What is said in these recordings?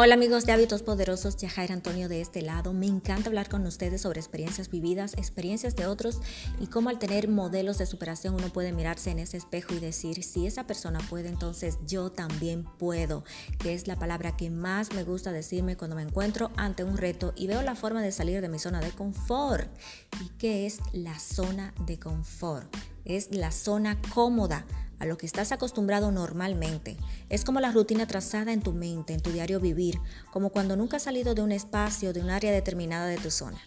Hola amigos de Hábitos Poderosos, Yajaira Antonio de este lado. Me encanta hablar con ustedes sobre experiencias vividas, experiencias de otros y cómo al tener modelos de superación uno puede mirarse en ese espejo y decir, si esa persona puede, entonces yo también puedo, que es la palabra que más me gusta decirme cuando me encuentro ante un reto y veo la forma de salir de mi zona de confort. ¿Y qué es la zona de confort? Es la zona cómoda a lo que estás acostumbrado normalmente. Es como la rutina trazada en tu mente, en tu diario vivir, como cuando nunca has salido de un espacio, de un área determinada de tu zona.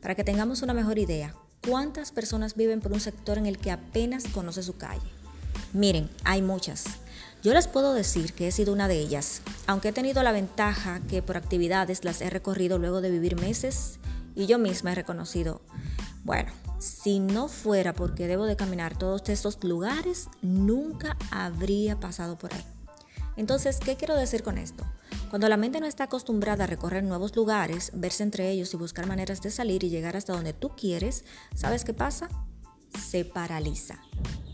Para que tengamos una mejor idea, ¿cuántas personas viven por un sector en el que apenas conoce su calle? Miren, hay muchas. Yo les puedo decir que he sido una de ellas, aunque he tenido la ventaja que por actividades las he recorrido luego de vivir meses y yo misma he reconocido, bueno, si no fuera porque debo de caminar todos estos lugares, nunca habría pasado por ahí. Entonces, ¿qué quiero decir con esto? Cuando la mente no está acostumbrada a recorrer nuevos lugares, verse entre ellos y buscar maneras de salir y llegar hasta donde tú quieres, ¿sabes qué pasa? Se paraliza.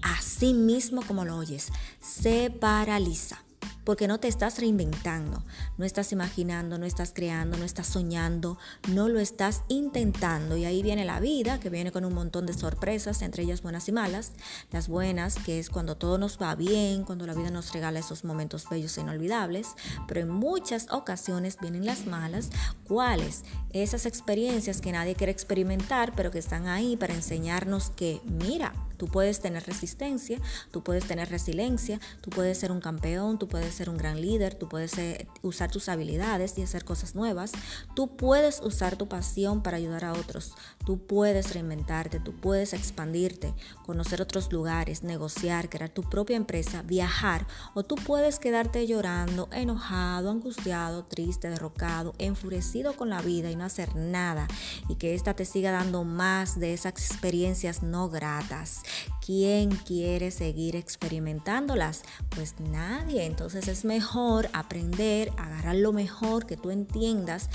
Así mismo como lo oyes, se paraliza porque no te estás reinventando, no estás imaginando, no estás creando, no estás soñando, no lo estás intentando. Y ahí viene la vida, que viene con un montón de sorpresas, entre ellas buenas y malas. Las buenas, que es cuando todo nos va bien, cuando la vida nos regala esos momentos bellos e inolvidables, pero en muchas ocasiones vienen las malas. ¿Cuáles? Esas experiencias que nadie quiere experimentar, pero que están ahí para enseñarnos que, mira, Tú puedes tener resistencia, tú puedes tener resiliencia, tú puedes ser un campeón, tú puedes ser un gran líder, tú puedes eh, usar tus habilidades y hacer cosas nuevas. Tú puedes usar tu pasión para ayudar a otros. Tú puedes reinventarte, tú puedes expandirte, conocer otros lugares, negociar, crear tu propia empresa, viajar o tú puedes quedarte llorando, enojado, angustiado, triste, derrocado, enfurecido con la vida y no hacer nada y que esta te siga dando más de esas experiencias no gratas. ¿Quién quiere seguir experimentándolas? Pues nadie. Entonces es mejor aprender, agarrar lo mejor que tú entiendas,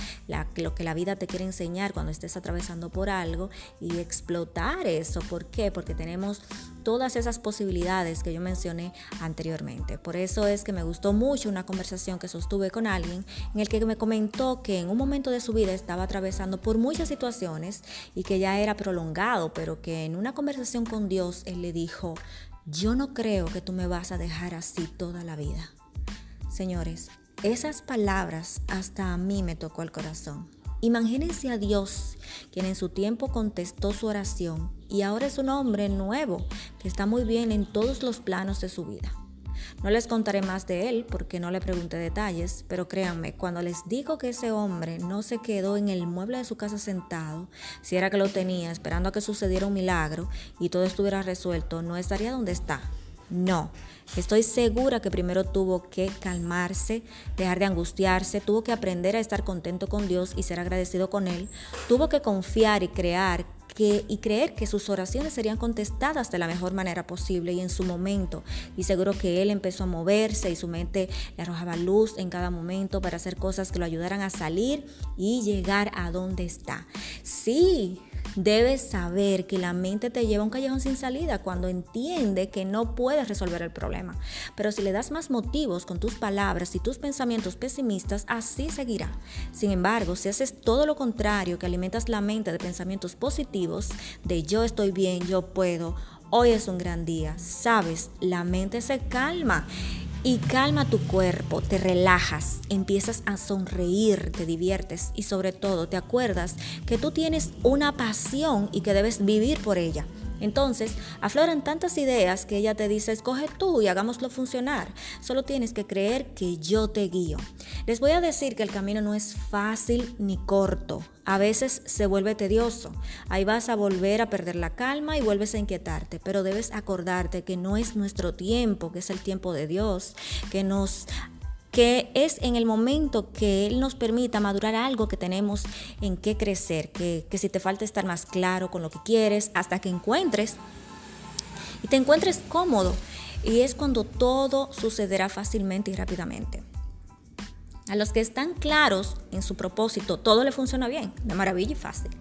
lo que la vida te quiere enseñar cuando estés atravesando por algo y explotar eso. ¿Por qué? Porque tenemos todas esas posibilidades que yo mencioné anteriormente. Por eso es que me gustó mucho una conversación que sostuve con alguien en el que me comentó que en un momento de su vida estaba atravesando por muchas situaciones y que ya era prolongado, pero que en una conversación con Dios él le dijo, yo no creo que tú me vas a dejar así toda la vida. Señores, esas palabras hasta a mí me tocó el corazón. Imagínense a Dios, quien en su tiempo contestó su oración y ahora es un hombre nuevo que está muy bien en todos los planos de su vida. No les contaré más de él porque no le pregunté detalles, pero créanme, cuando les digo que ese hombre no se quedó en el mueble de su casa sentado, si era que lo tenía, esperando a que sucediera un milagro y todo estuviera resuelto, no estaría donde está. No, estoy segura que primero tuvo que calmarse, dejar de angustiarse, tuvo que aprender a estar contento con Dios y ser agradecido con Él, tuvo que confiar y crear y creer que sus oraciones serían contestadas de la mejor manera posible y en su momento. Y seguro que él empezó a moverse y su mente le arrojaba luz en cada momento para hacer cosas que lo ayudaran a salir y llegar a donde está. Sí, Debes saber que la mente te lleva a un callejón sin salida cuando entiende que no puedes resolver el problema. Pero si le das más motivos con tus palabras y tus pensamientos pesimistas, así seguirá. Sin embargo, si haces todo lo contrario, que alimentas la mente de pensamientos positivos, de yo estoy bien, yo puedo, hoy es un gran día, sabes, la mente se calma y calma tu cuerpo, te relajas, empiezas a sonreír, te diviertes y sobre todo te acuerdas que tú tienes una pasión y que debes vivir por ella. Entonces, afloran tantas ideas que ella te dice, escoge tú y hagámoslo funcionar. Solo tienes que creer que yo te guío. Les voy a decir que el camino no es fácil ni corto. A veces se vuelve tedioso. Ahí vas a volver a perder la calma y vuelves a inquietarte. Pero debes acordarte que no es nuestro tiempo, que es el tiempo de Dios, que nos que es en el momento que Él nos permita madurar algo que tenemos en qué crecer, que, que si te falta estar más claro con lo que quieres, hasta que encuentres y te encuentres cómodo. Y es cuando todo sucederá fácilmente y rápidamente. A los que están claros en su propósito, todo le funciona bien, de maravilla y fácil.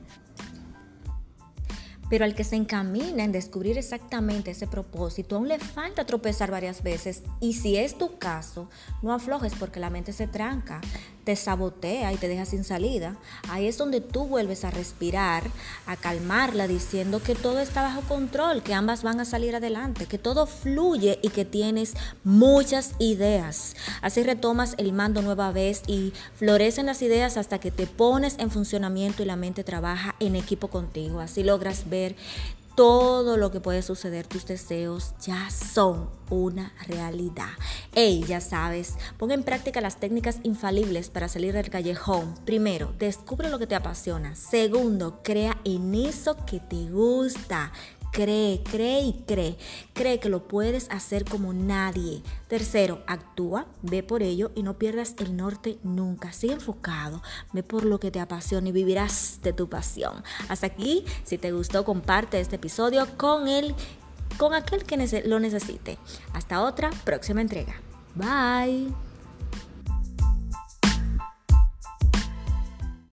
Pero al que se encamina en descubrir exactamente ese propósito, aún le falta tropezar varias veces. Y si es tu caso, no aflojes porque la mente se tranca. Te sabotea y te deja sin salida. Ahí es donde tú vuelves a respirar, a calmarla diciendo que todo está bajo control, que ambas van a salir adelante, que todo fluye y que tienes muchas ideas. Así retomas el mando nueva vez y florecen las ideas hasta que te pones en funcionamiento y la mente trabaja en equipo contigo. Así logras ver todo lo que puede suceder, tus deseos ya son una realidad. Ey, ya sabes, pon en práctica las técnicas infalibles para salir del callejón. Primero, descubre lo que te apasiona. Segundo, crea en eso que te gusta. Cree, cree y cree. Cree que lo puedes hacer como nadie. Tercero, actúa, ve por ello y no pierdas el norte nunca. Sigue enfocado, ve por lo que te apasiona y vivirás de tu pasión. Hasta aquí, si te gustó, comparte este episodio con él, con aquel que lo necesite. Hasta otra próxima entrega. Bye.